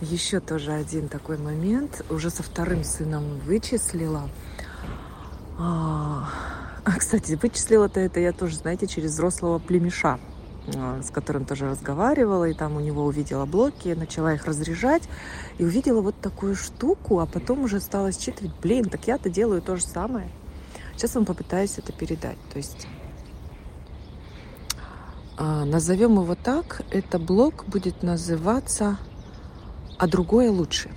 Еще тоже один такой момент. Уже со вторым сыном вычислила. А, кстати, вычислила-то это я тоже, знаете, через взрослого племеша а, с которым тоже разговаривала, и там у него увидела блоки, начала их разряжать, и увидела вот такую штуку, а потом уже стала считывать, блин, так я-то делаю то же самое. Сейчас вам попытаюсь это передать. То есть а, назовем его так, это блок будет называться «А другое лучше».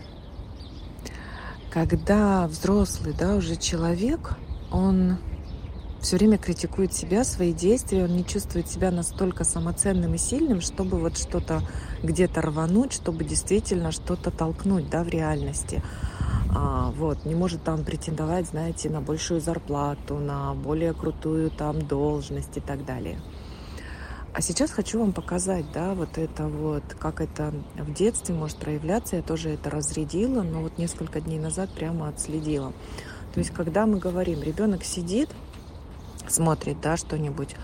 Когда взрослый, да, уже человек, он все время критикует себя, свои действия, он не чувствует себя настолько самоценным и сильным, чтобы вот что-то где-то рвануть, чтобы действительно что-то толкнуть, да, в реальности. А, вот, не может там претендовать, знаете, на большую зарплату, на более крутую там должность и так далее. А сейчас хочу вам показать, да, вот это вот, как это в детстве может проявляться. Я тоже это разрядила, но вот несколько дней назад прямо отследила. То есть, когда мы говорим, ребенок сидит, смотрит, да, что-нибудь,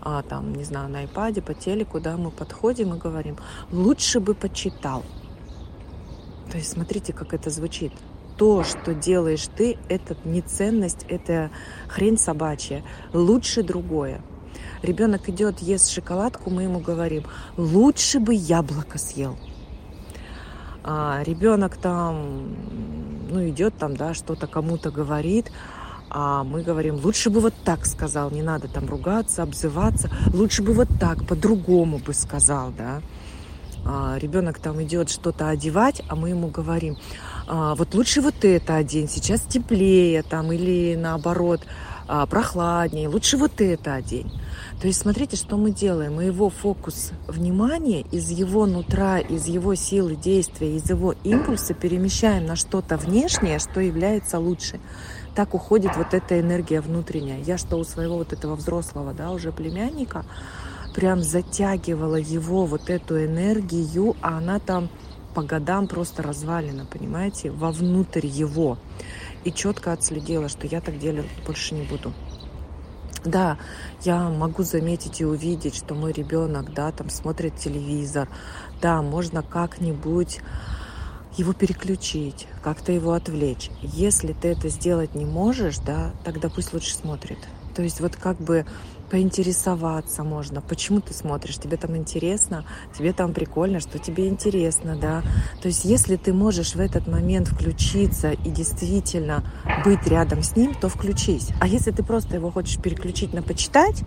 а, там, не знаю, на iPad, по телеку, да, мы подходим и говорим, лучше бы почитал. То есть смотрите, как это звучит. То, что делаешь ты, это не ценность, это хрень собачья. Лучше другое. Ребенок идет, ест шоколадку, мы ему говорим, лучше бы яблоко съел. А ребенок там, ну, идет там, да, что-то кому-то говорит, а мы говорим, лучше бы вот так сказал, не надо там ругаться, обзываться, лучше бы вот так, по-другому бы сказал, да. А, ребенок там идет что-то одевать, а мы ему говорим, а, вот лучше вот это одень, сейчас теплее там, или наоборот, а, прохладнее, лучше вот это одень. То есть смотрите, что мы делаем. Мы его фокус внимания из его нутра, из его силы действия, из его импульса перемещаем на что-то внешнее, что является лучше так уходит вот эта энергия внутренняя. Я что у своего вот этого взрослого, да, уже племянника, прям затягивала его вот эту энергию, а она там по годам просто развалена, понимаете, вовнутрь его. И четко отследила, что я так делать больше не буду. Да, я могу заметить и увидеть, что мой ребенок, да, там смотрит телевизор. Да, можно как-нибудь его переключить, как-то его отвлечь. Если ты это сделать не можешь, да, тогда пусть лучше смотрит. То есть вот как бы поинтересоваться можно, почему ты смотришь, тебе там интересно, тебе там прикольно, что тебе интересно, да. То есть если ты можешь в этот момент включиться и действительно быть рядом с ним, то включись. А если ты просто его хочешь переключить на почитать,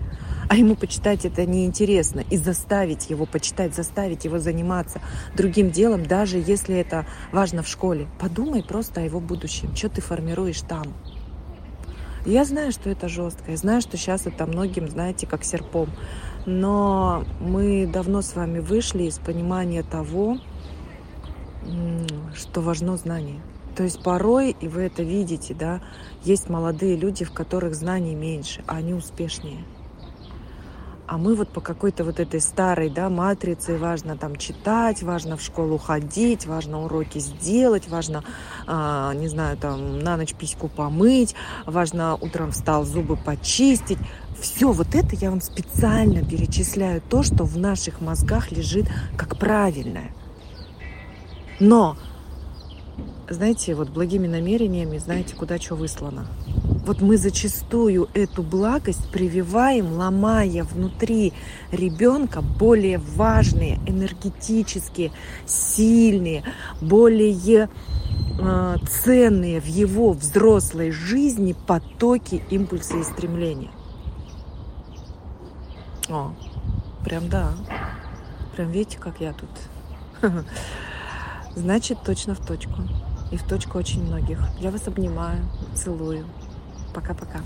а ему почитать это неинтересно, и заставить его почитать, заставить его заниматься другим делом, даже если это важно в школе, подумай просто о его будущем, что ты формируешь там. Я знаю, что это жестко, я знаю, что сейчас это многим, знаете, как серпом. Но мы давно с вами вышли из понимания того, что важно знание. То есть порой, и вы это видите, да, есть молодые люди, в которых знаний меньше, а они успешнее. А мы вот по какой-то вот этой старой да, матрице, важно там читать, важно в школу ходить, важно уроки сделать, важно, а, не знаю, там на ночь письку помыть, важно утром встал зубы почистить. Все вот это я вам специально перечисляю, то, что в наших мозгах лежит как правильное. Но, знаете, вот благими намерениями, знаете, куда что выслано вот мы зачастую эту благость прививаем, ломая внутри ребенка более важные, энергетические, сильные, более э, ценные в его взрослой жизни потоки импульса и стремления. О, прям да. Прям видите, как я тут. Значит, точно в точку. И в точку очень многих. Я вас обнимаю, целую. Пока-пока.